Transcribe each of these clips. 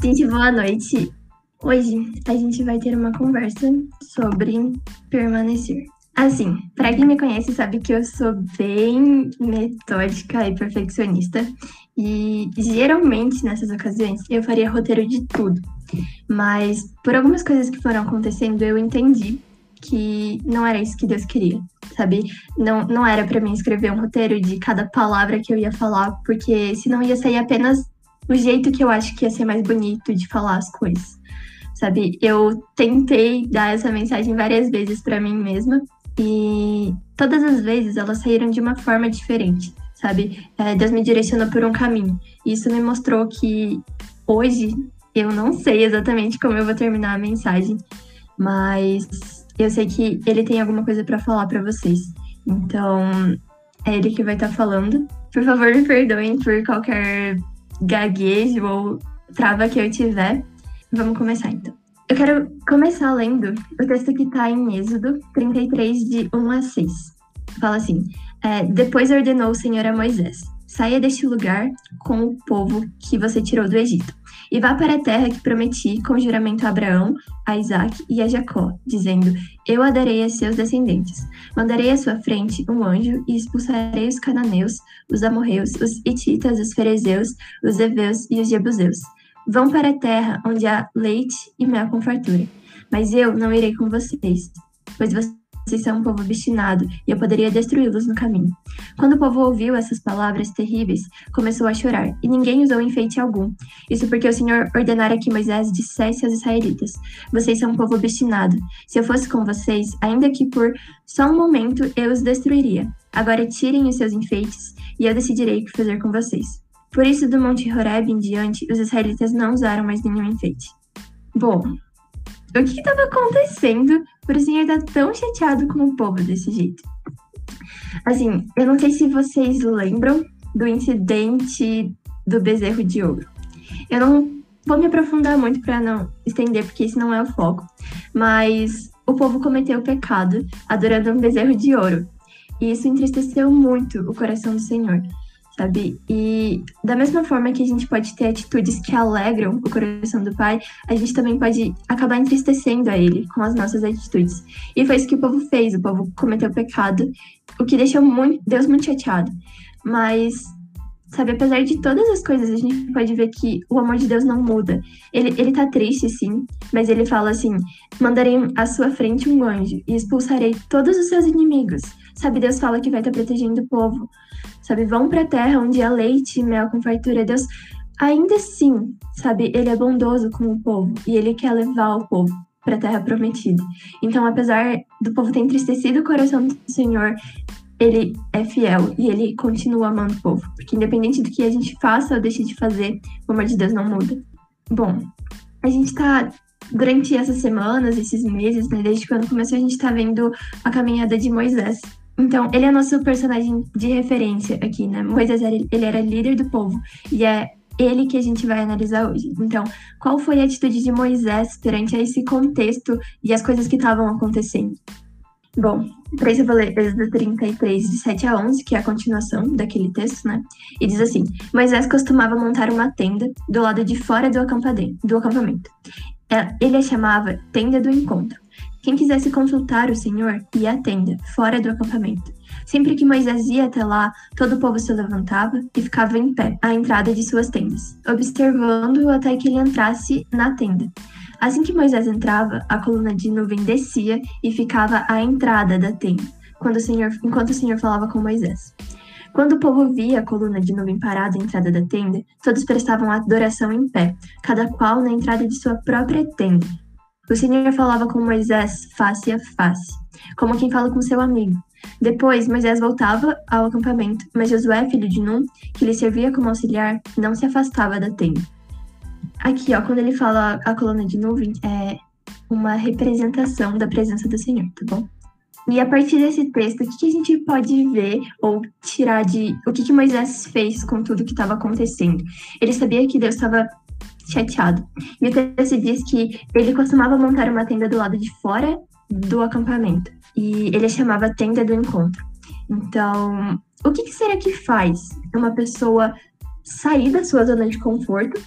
Gente, boa noite. Hoje a gente vai ter uma conversa sobre permanecer. Assim, para quem me conhece sabe que eu sou bem metódica e perfeccionista e geralmente nessas ocasiões eu faria roteiro de tudo. Mas por algumas coisas que foram acontecendo eu entendi que não era isso que Deus queria, sabe? Não, não era para mim escrever um roteiro de cada palavra que eu ia falar, porque senão ia sair apenas o jeito que eu acho que ia ser mais bonito de falar as coisas, sabe? Eu tentei dar essa mensagem várias vezes para mim mesma e todas as vezes elas saíram de uma forma diferente, sabe? É, Deus me direcionou por um caminho. E isso me mostrou que hoje eu não sei exatamente como eu vou terminar a mensagem, mas eu sei que ele tem alguma coisa para falar para vocês. Então, é ele que vai estar tá falando. Por favor, me perdoem por qualquer gaguejo ou trava que eu tiver. Vamos começar então. Eu quero começar lendo o texto que está em Êxodo 33, de 1 a 6. Fala assim: é, Depois ordenou o Senhor a Moisés: Saia deste lugar com o povo que você tirou do Egito e vá para a terra que prometi com juramento a Abraão, a Isaac e a Jacó, dizendo: Eu a darei a seus descendentes. Mandarei à sua frente um anjo e expulsarei os cananeus, os amorreus, os hititas, os ferezeus, os heveus e os jebuseus. Vão para a terra onde há leite e mel com fartura. Mas eu não irei com vocês, pois vocês vocês são um povo obstinado, e eu poderia destruí-los no caminho. Quando o povo ouviu essas palavras terríveis, começou a chorar, e ninguém usou enfeite algum. Isso porque o Senhor ordenara que Moisés dissesse aos israelitas: Vocês são um povo obstinado. Se eu fosse com vocês, ainda que por só um momento, eu os destruiria. Agora tirem os seus enfeites, e eu decidirei o que fazer com vocês. Por isso, do Monte Horeb em diante, os israelitas não usaram mais nenhum enfeite. Bom, o que estava acontecendo o senhor estar tão chateado com o povo desse jeito? Assim, eu não sei se vocês lembram do incidente do bezerro de ouro. Eu não vou me aprofundar muito para não estender, porque isso não é o foco. Mas o povo cometeu o pecado adorando um bezerro de ouro. E isso entristeceu muito o coração do Senhor sabe? E da mesma forma que a gente pode ter atitudes que alegram o coração do Pai, a gente também pode acabar entristecendo a Ele com as nossas atitudes. E foi isso que o povo fez, o povo cometeu pecado, o que deixou muito, Deus muito chateado. Mas, sabe, apesar de todas as coisas, a gente pode ver que o amor de Deus não muda. Ele, ele tá triste, sim, mas ele fala assim: mandarei à sua frente um anjo e expulsarei todos os seus inimigos. Sabe, Deus fala que vai estar protegendo o povo sabe? Vão para a terra onde há leite e mel com fartura. Deus, ainda assim, sabe? Ele é bondoso com o povo e ele quer levar o povo para a terra prometida. Então, apesar do povo ter entristecido o coração do Senhor, ele é fiel e ele continua amando o povo. Porque independente do que a gente faça ou deixe de fazer, o amor de Deus não muda. Bom, a gente está durante essas semanas, esses meses, né, desde quando começou, a gente está vendo a caminhada de Moisés. Então, ele é nosso personagem de referência aqui, né? Moisés, ele era líder do povo. E é ele que a gente vai analisar hoje. Então, qual foi a atitude de Moisés perante esse contexto e as coisas que estavam acontecendo? Bom, para isso eu vou ler Êxodo 33, de 7 a 11, que é a continuação daquele texto, né? E diz assim: Moisés costumava montar uma tenda do lado de fora do acampamento. É, ele a chamava Tenda do Encontro quem quisesse consultar o Senhor ia à tenda, fora do acampamento. Sempre que Moisés ia até lá, todo o povo se levantava e ficava em pé à entrada de suas tendas, observando-o até que ele entrasse na tenda. Assim que Moisés entrava, a coluna de nuvem descia e ficava à entrada da tenda, quando o Senhor, enquanto o Senhor falava com Moisés. Quando o povo via a coluna de nuvem parada à entrada da tenda, todos prestavam adoração em pé, cada qual na entrada de sua própria tenda, o Senhor falava com Moisés face a face, como quem fala com seu amigo. Depois, Moisés voltava ao acampamento, mas Josué, filho de Num, que lhe servia como auxiliar, não se afastava da tenda. Aqui, ó, quando ele fala a coluna de nuvem, é uma representação da presença do Senhor, tá bom? E a partir desse texto, o que, a gente pode ver ou tirar de o que, que Moisés fez com tudo que estava acontecendo? Ele sabia que Deus estava chateado. E o texto diz que ele costumava montar uma tenda do lado de fora do acampamento. E ele chamava tenda do encontro. Então, o que, que será que faz uma pessoa sair da sua zona de conforto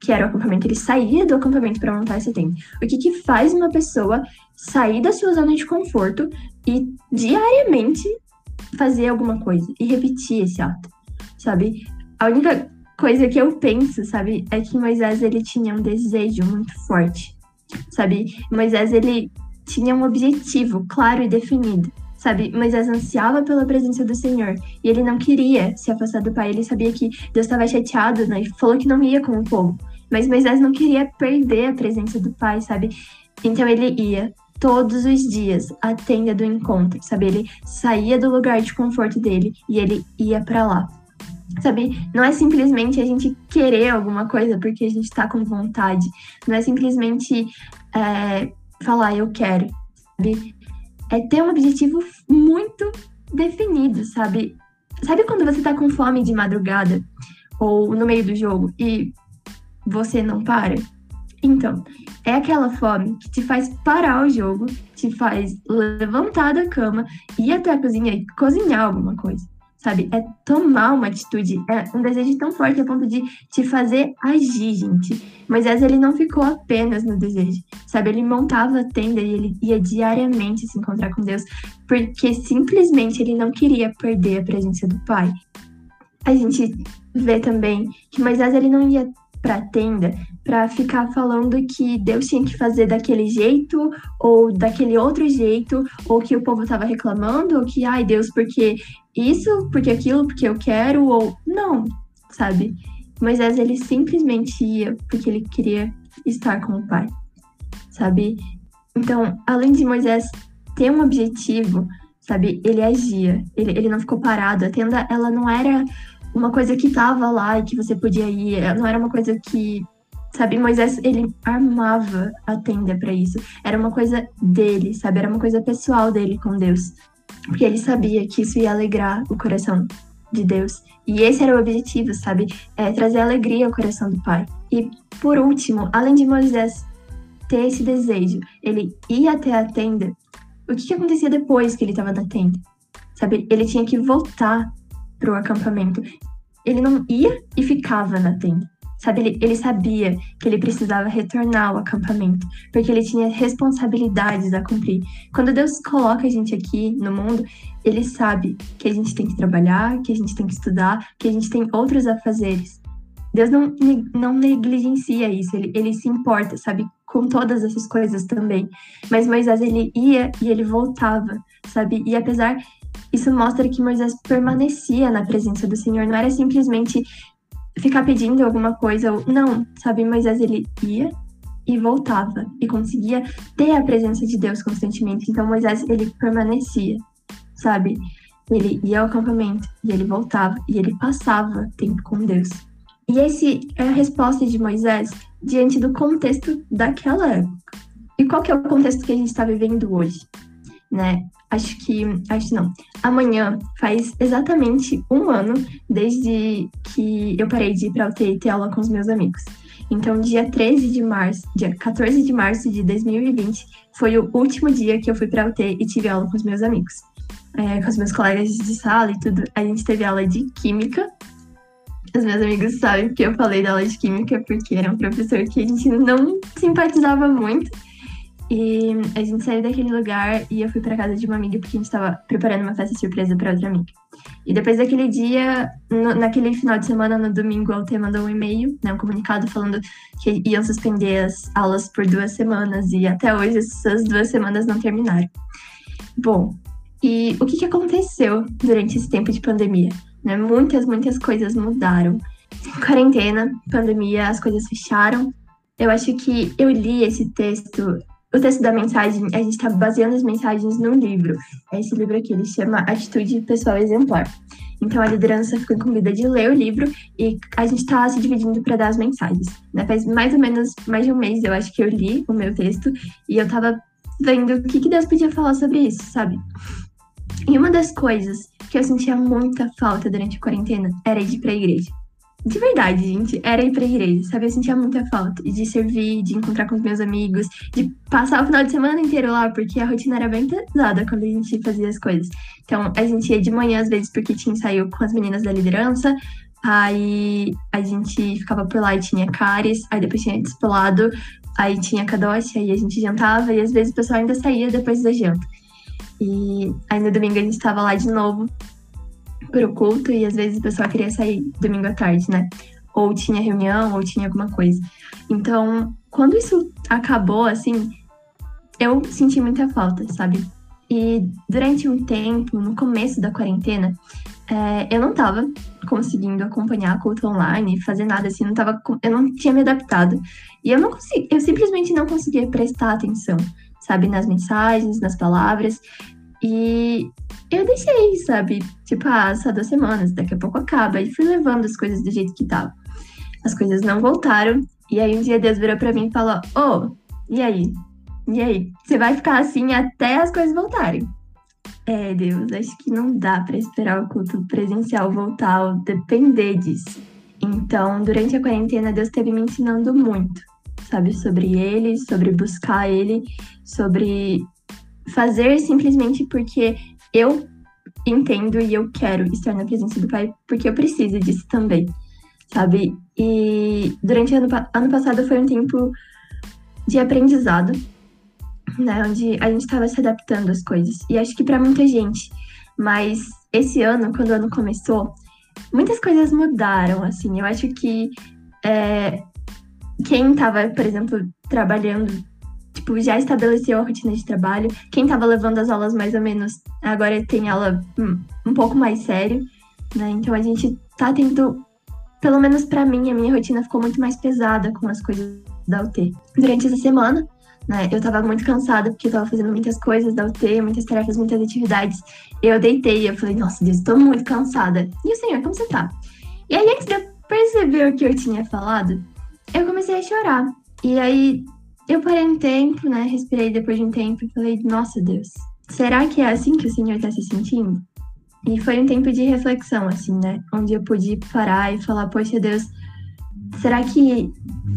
que era o acampamento, ele saía do acampamento para montar essa tenda. O que, que faz uma pessoa sair da sua zona de conforto e diariamente fazer alguma coisa e repetir esse ato, sabe? A única coisa que eu penso, sabe, é que Moisés ele tinha um desejo muito forte, sabe? Moisés ele tinha um objetivo claro e definido, sabe? Moisés ansiava pela presença do Senhor e ele não queria se afastar do Pai. Ele sabia que Deus estava chateado, né? E falou que não ia com o povo. Mas Moisés não queria perder a presença do Pai, sabe? Então ele ia todos os dias à tenda do encontro, sabe? Ele saía do lugar de conforto dele e ele ia para lá. Sabe, não é simplesmente a gente querer alguma coisa porque a gente tá com vontade. Não é simplesmente é, falar eu quero, sabe? É ter um objetivo muito definido, sabe? Sabe quando você tá com fome de madrugada ou no meio do jogo e você não para? Então, é aquela fome que te faz parar o jogo, te faz levantar da cama, ir até a cozinha e cozinhar alguma coisa. Sabe? É tomar uma atitude, é um desejo tão forte a ponto de te fazer agir, gente. Moisés, ele não ficou apenas no desejo, sabe? Ele montava a tenda e ele ia diariamente se encontrar com Deus, porque simplesmente ele não queria perder a presença do Pai. A gente vê também que Moisés, ele não ia para tenda para ficar falando que Deus tinha que fazer daquele jeito ou daquele outro jeito, ou que o povo estava reclamando, ou que, ai Deus, porque isso, porque aquilo, porque eu quero, ou não, sabe? Moisés ele simplesmente ia porque ele queria estar com o Pai, sabe? Então, além de Moisés ter um objetivo, sabe, ele agia, ele, ele não ficou parado. A tenda, ela não era uma coisa que tava lá e que você podia ir, não era uma coisa que, sabe, Moisés, ele armava a tenda para isso. Era uma coisa dele, sabe? Era uma coisa pessoal dele com Deus. Porque ele sabia que isso ia alegrar o coração de Deus. E esse era o objetivo, sabe? É trazer alegria ao coração do Pai. E por último, além de Moisés ter esse desejo, ele ia até a tenda. O que, que acontecia depois que ele estava na tenda? Sabe? Ele tinha que voltar para o acampamento. Ele não ia e ficava na tenda. Sabe, ele, ele sabia que ele precisava retornar ao acampamento, porque ele tinha responsabilidades a cumprir. Quando Deus coloca a gente aqui no mundo, ele sabe que a gente tem que trabalhar, que a gente tem que estudar, que a gente tem outros afazeres. Deus não, não negligencia isso, ele, ele se importa, sabe, com todas essas coisas também. Mas Moisés, ele ia e ele voltava, sabe? E apesar isso mostra que Moisés permanecia na presença do Senhor, não era simplesmente ficar pedindo alguma coisa, ou, não, sabe? Moisés ele ia e voltava e conseguia ter a presença de Deus constantemente. Então Moisés ele permanecia, sabe? Ele ia ao acampamento e ele voltava e ele passava tempo com Deus. E esse é a resposta de Moisés diante do contexto daquela época. E qual que é o contexto que a gente está vivendo hoje? Né? Acho que. Acho não. Amanhã faz exatamente um ano desde que eu parei de ir para UTI ter aula com os meus amigos. Então, dia 13 de março, dia 14 de março de 2020, foi o último dia que eu fui para UT e tive aula com os meus amigos. É, com os meus colegas de sala e tudo. A gente teve aula de química. Os meus amigos sabem que eu falei da aula de química porque era um professor que a gente não simpatizava muito. E a gente saiu daquele lugar e eu fui para casa de uma amiga porque a gente estava preparando uma festa surpresa para outra amiga. E depois daquele dia, no, naquele final de semana, no domingo, a UT mandou um e-mail, né, um comunicado falando que iam suspender as aulas por duas semanas e até hoje essas duas semanas não terminaram. Bom, e o que, que aconteceu durante esse tempo de pandemia? Né? Muitas, muitas coisas mudaram. Quarentena, pandemia, as coisas fecharam. Eu acho que eu li esse texto o texto da mensagem, a gente está baseando as mensagens num livro. Esse livro aqui, ele chama Atitude Pessoal Exemplar. Então, a liderança ficou incumbida de ler o livro e a gente está se dividindo para dar as mensagens. Né? Faz mais ou menos mais de um mês, eu acho que eu li o meu texto e eu estava vendo o que, que Deus podia falar sobre isso, sabe? E uma das coisas que eu sentia muita falta durante a quarentena era ir para a igreja de verdade, gente, era ir pra igreja, sabe? Eu sentia muita falta de servir, de encontrar com os meus amigos, de passar o final de semana inteiro lá, porque a rotina era bem pesada quando a gente fazia as coisas. Então, a gente ia de manhã, às vezes, porque tinha ensaio com as meninas da liderança, Aí a gente ficava por lá e tinha cáries, aí depois tinha despolado, aí tinha cadoce, aí a gente jantava e às vezes o pessoal ainda saía depois da janta. E aí no domingo a gente estava lá de novo pro culto e às vezes o pessoal queria sair domingo à tarde, né? Ou tinha reunião, ou tinha alguma coisa. Então, quando isso acabou, assim, eu senti muita falta, sabe? E durante um tempo, no começo da quarentena, é, eu não tava conseguindo acompanhar culto online, fazer nada assim, não tava, eu não tinha me adaptado. E eu não consegui, eu simplesmente não conseguia prestar atenção, sabe, nas mensagens, nas palavras. E eu deixei, sabe? Tipo, ah, só duas semanas, daqui a pouco acaba. E fui levando as coisas do jeito que tava. As coisas não voltaram. E aí um dia Deus virou pra mim e falou: Ô, oh, e aí? E aí? Você vai ficar assim até as coisas voltarem? É, Deus, acho que não dá para esperar o culto presencial voltar ou depender disso. Então, durante a quarentena, Deus teve me ensinando muito, sabe, sobre ele, sobre buscar ele, sobre fazer simplesmente porque eu entendo e eu quero estar na presença do Pai, porque eu preciso disso também, sabe? E durante ano, ano passado foi um tempo de aprendizado, né? Onde a gente estava se adaptando às coisas. E acho que para muita gente. Mas esse ano, quando o ano começou, muitas coisas mudaram, assim. Eu acho que é, quem estava, por exemplo, trabalhando tipo, já estabeleceu a rotina de trabalho. Quem estava levando as aulas mais ou menos, agora tem aula um, um pouco mais sério, né? Então a gente tá tendo, pelo menos para mim, a minha rotina ficou muito mais pesada com as coisas da UT. Durante essa semana, né, eu tava muito cansada porque eu tava fazendo muitas coisas da UT, muitas tarefas, muitas atividades. Eu deitei e eu falei, nossa Deus, tô muito cansada. E o senhor, como você tá? E aí, antes de eu perceber o que eu tinha falado, eu comecei a chorar. E aí, eu parei um tempo, né? Respirei depois de um tempo e falei, nossa Deus, será que é assim que o Senhor está se sentindo? E foi um tempo de reflexão, assim, né? Onde eu pude parar e falar, poxa Deus, será que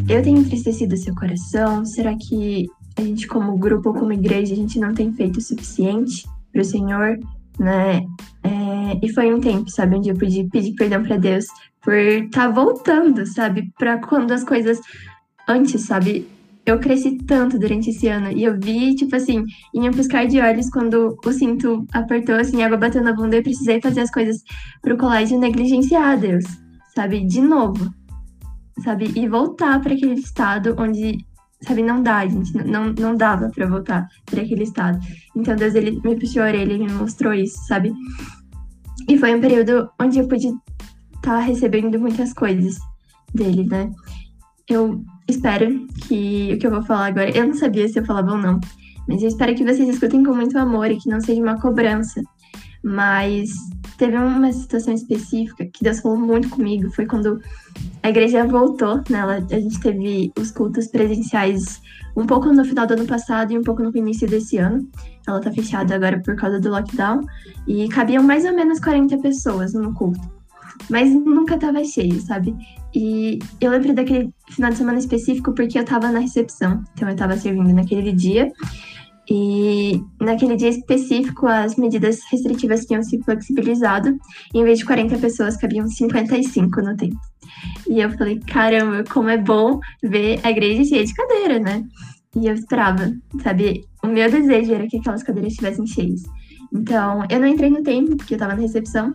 eu tenho entristecido o seu coração? Será que a gente, como grupo ou como igreja, a gente não tem feito o suficiente para o Senhor, né? É, e foi um tempo, sabe, onde eu pude pedir perdão para Deus por estar tá voltando, sabe, para quando as coisas antes, sabe, eu cresci tanto durante esse ano. E eu vi, tipo assim, em um piscar de olhos, quando o cinto apertou, assim, a água bateu na bunda, eu precisei fazer as coisas pro colégio negligenciar Deus, sabe? De novo, sabe? E voltar para aquele estado onde, sabe, não dá, gente. Não, não dava para voltar para aquele estado. Então Deus, ele me puxou a orelha e me mostrou isso, sabe? E foi um período onde eu pude estar tá recebendo muitas coisas dele, né? Eu espero que o que eu vou falar agora, eu não sabia se eu falava ou não, mas eu espero que vocês escutem com muito amor e que não seja uma cobrança. Mas teve uma situação específica que Deus falou muito comigo, foi quando a igreja voltou, né? a gente teve os cultos presenciais um pouco no final do ano passado e um pouco no início desse ano. Ela tá fechada agora por causa do lockdown e cabiam mais ou menos 40 pessoas no culto mas nunca tava cheio, sabe? E eu lembro daquele final de semana específico porque eu tava na recepção, então eu tava servindo naquele dia. E naquele dia específico, as medidas restritivas tinham se flexibilizado, e em vez de 40 pessoas, cabiam 55 no tempo. E eu falei, caramba, como é bom ver a igreja cheia de cadeira, né? E eu esperava, sabe? O meu desejo era que aquelas cadeiras estivessem cheias. Então, eu não entrei no tempo, porque eu tava na recepção,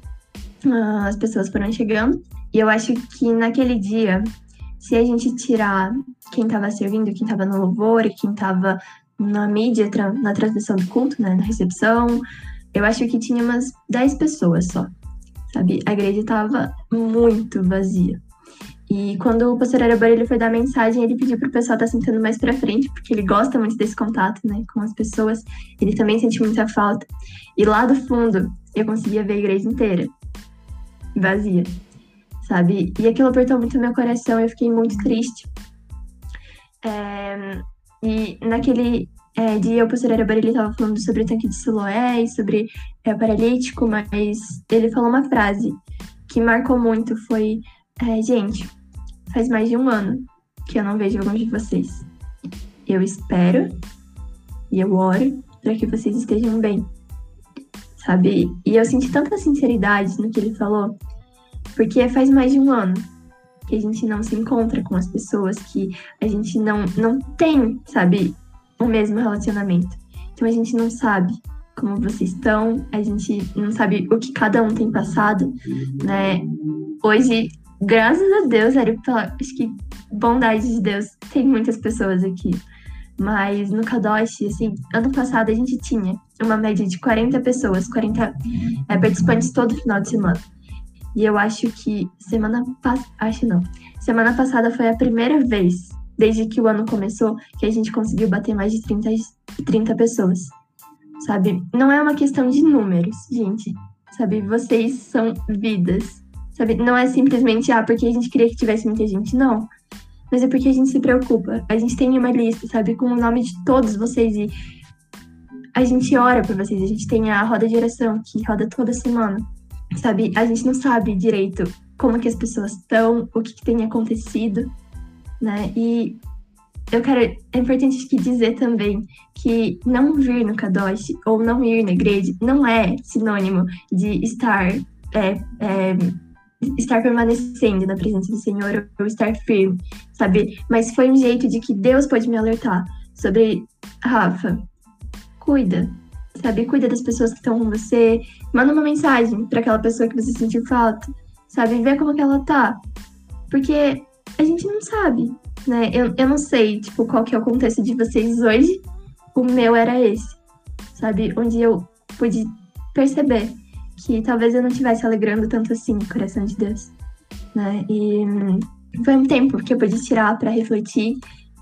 ah, as pessoas foram chegando. E eu acho que naquele dia, se a gente tirar quem estava servindo, quem estava no louvor, quem estava na mídia, na transmissão do culto, né, na recepção, eu acho que tinha umas 10 pessoas só, sabe? A igreja estava muito vazia. E quando o pastor Arabor ele foi dar mensagem, ele pediu para o pessoal estar tá sentando mais para frente, porque ele gosta muito desse contato, né, com as pessoas. Ele também sente muita falta. E lá do fundo, eu conseguia ver a igreja inteira vazia, sabe? E aquilo apertou muito meu coração, eu fiquei muito triste. É, e naquele é, dia, o pastor Arabari, ele estava falando sobre o tanque de Siloé e sobre é, o paralítico, mas ele falou uma frase que marcou muito, foi, é, gente, faz mais de um ano que eu não vejo alguns de vocês. Eu espero e eu oro para que vocês estejam bem sabe? E eu senti tanta sinceridade no que ele falou Porque faz mais de um ano que a gente não se encontra com as pessoas, que a gente não, não tem, sabe, o mesmo relacionamento. Então a gente não sabe como vocês estão, a gente não sabe o que cada um tem passado, né? Hoje, graças a Deus, pela, acho que bondade de Deus, tem muitas pessoas aqui. Mas no Kadosh, assim, ano passado a gente tinha uma média de 40 pessoas, 40 é, participantes todo final de semana. E eu acho que semana passada. Acho não. Semana passada foi a primeira vez, desde que o ano começou, que a gente conseguiu bater mais de 30, 30 pessoas. Sabe? Não é uma questão de números, gente. Sabe? Vocês são vidas. Sabe? Não é simplesmente, ah, porque a gente queria que tivesse muita gente. Não. Mas é porque a gente se preocupa. A gente tem uma lista, sabe? Com o nome de todos vocês e a gente ora por vocês. A gente tem a roda de oração que roda toda semana sabe? A gente não sabe direito como que as pessoas estão, o que, que tem acontecido, né? E eu quero, é importante aqui dizer também que não vir no Kadosh ou não ir na igreja não é sinônimo de estar, é, é, estar permanecendo na presença do Senhor ou estar firme, sabe? Mas foi um jeito de que Deus pode me alertar sobre, Rafa, cuida, sabe? Cuida das pessoas que estão com você. Manda uma mensagem para aquela pessoa que você sentiu falta, sabe? Vê como que ela tá. Porque a gente não sabe, né? Eu, eu não sei, tipo, qual que é o contexto de vocês hoje. O meu era esse, sabe? Onde eu pude perceber que talvez eu não estivesse alegrando tanto assim o coração de Deus, né? E foi um tempo que eu pude tirar para refletir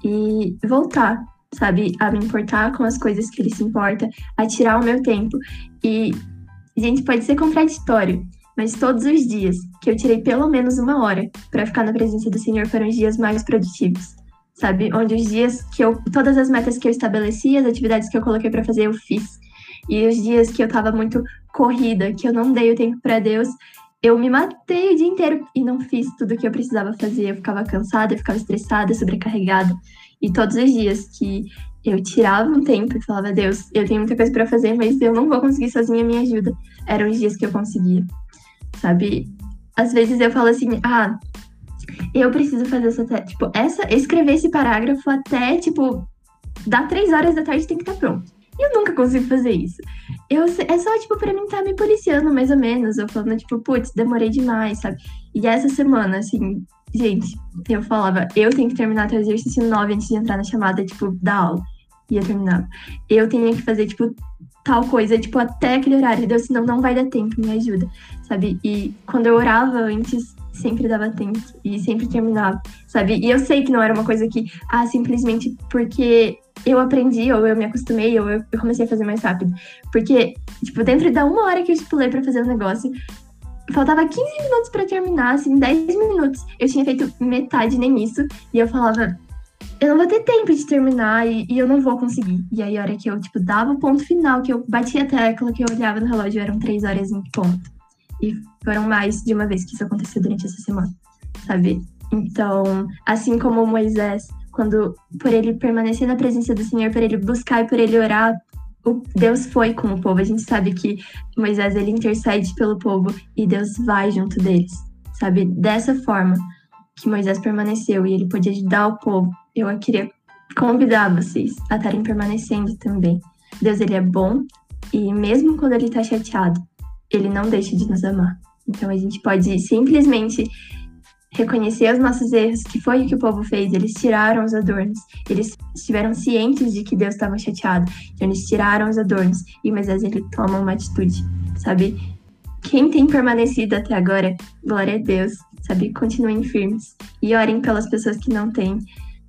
e voltar sabe, a me importar com as coisas que ele se importa, a tirar o meu tempo. E, gente, pode ser contraditório, mas todos os dias que eu tirei pelo menos uma hora para ficar na presença do Senhor foram os dias mais produtivos, sabe? Onde os dias que eu, todas as metas que eu estabeleci, as atividades que eu coloquei para fazer, eu fiz. E os dias que eu tava muito corrida, que eu não dei o tempo para Deus, eu me matei o dia inteiro e não fiz tudo o que eu precisava fazer. Eu ficava cansada, eu ficava estressada, sobrecarregada. E todos os dias que eu tirava um tempo e falava, Deus, eu tenho muita coisa para fazer, mas eu não vou conseguir sozinha, me ajuda. Eram os dias que eu conseguia, sabe? Às vezes eu falo assim, ah, eu preciso fazer essa, tipo, essa, escrever esse parágrafo até, tipo, dá três horas da tarde tem que estar tá pronto. E eu nunca consigo fazer isso. Eu, é só, tipo, pra mim estar tá me policiando, mais ou menos. Eu falando, tipo, putz, demorei demais, sabe? E essa semana, assim, gente, eu falava, eu tenho que terminar o exercício 9 antes de entrar na chamada, tipo, da aula. Ia terminar. Eu tinha que fazer, tipo, tal coisa, tipo, até aquele horário. Deus, senão não vai dar tempo, me ajuda, sabe? E quando eu orava antes, sempre dava tempo e sempre terminava, sabe? E eu sei que não era uma coisa que, ah, simplesmente porque eu aprendi, ou eu me acostumei, ou eu, comecei a fazer mais rápido. Porque, tipo, dentro da uma hora que eu estipulei para fazer o negócio, faltava 15 minutos para terminar, assim, 10 minutos. Eu tinha feito metade nem isso, e eu falava, eu não vou ter tempo de terminar e, e, eu não vou conseguir. E aí, a hora que eu, tipo, dava o ponto final, que eu batia a tecla, que eu olhava no relógio, eram três horas em ponto. E foram mais de uma vez que isso aconteceu durante essa semana, sabe? Então, assim como Moisés quando por ele permanecer na presença do Senhor, por ele buscar e por ele orar, Deus foi com o povo. A gente sabe que Moisés ele intercede pelo povo e Deus vai junto deles, sabe? Dessa forma que Moisés permaneceu e ele podia ajudar o povo. Eu queria convidar vocês a estarem permanecendo também. Deus ele é bom e mesmo quando ele está chateado, ele não deixa de nos amar. Então a gente pode simplesmente reconhecer os nossos erros, que foi o que o povo fez. Eles tiraram os adornos. Eles estiveram cientes de que Deus estava chateado. Então eles tiraram os adornos. E Moisés ele toma uma atitude, sabe? Quem tem permanecido até agora, glória a Deus, sabe? Continuem firmes e orem pelas pessoas que não têm.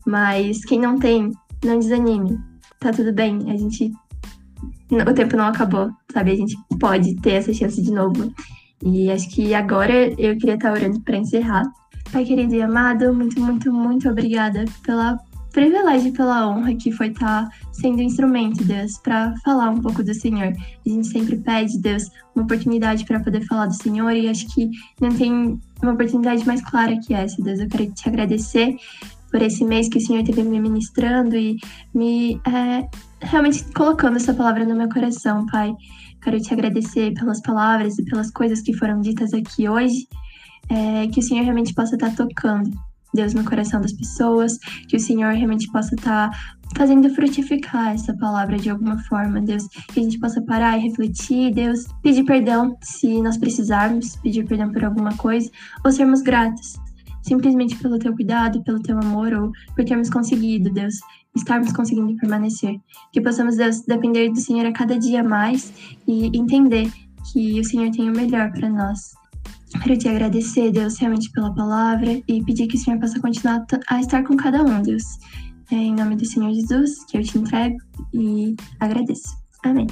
Mas quem não tem, não desanime. Tá tudo bem. A gente o tempo não acabou, sabe? A gente pode ter essa chance de novo. E acho que agora eu queria estar orando para encerrar. Pai querido e amado, muito, muito, muito obrigada pela privilégio e pela honra que foi estar tá sendo instrumento, Deus, para falar um pouco do Senhor. A gente sempre pede, Deus, uma oportunidade para poder falar do Senhor e acho que não tem uma oportunidade mais clara que essa, Deus. Eu quero te agradecer por esse mês que o Senhor esteve me ministrando e me é, realmente colocando essa palavra no meu coração, Pai. Quero te agradecer pelas palavras e pelas coisas que foram ditas aqui hoje. É, que o Senhor realmente possa estar tocando, Deus, no coração das pessoas, que o Senhor realmente possa estar fazendo frutificar essa palavra de alguma forma, Deus, que a gente possa parar e refletir, Deus, pedir perdão se nós precisarmos, pedir perdão por alguma coisa, ou sermos gratos, simplesmente pelo teu cuidado, pelo teu amor, ou por termos conseguido, Deus, estarmos conseguindo permanecer. Que possamos, Deus, depender do Senhor a cada dia mais e entender que o Senhor tem o melhor para nós. Quero te agradecer, Deus, realmente pela palavra e pedir que o Senhor possa continuar a estar com cada um, Deus. É em nome do Senhor Jesus que eu te entrego e agradeço. Amém.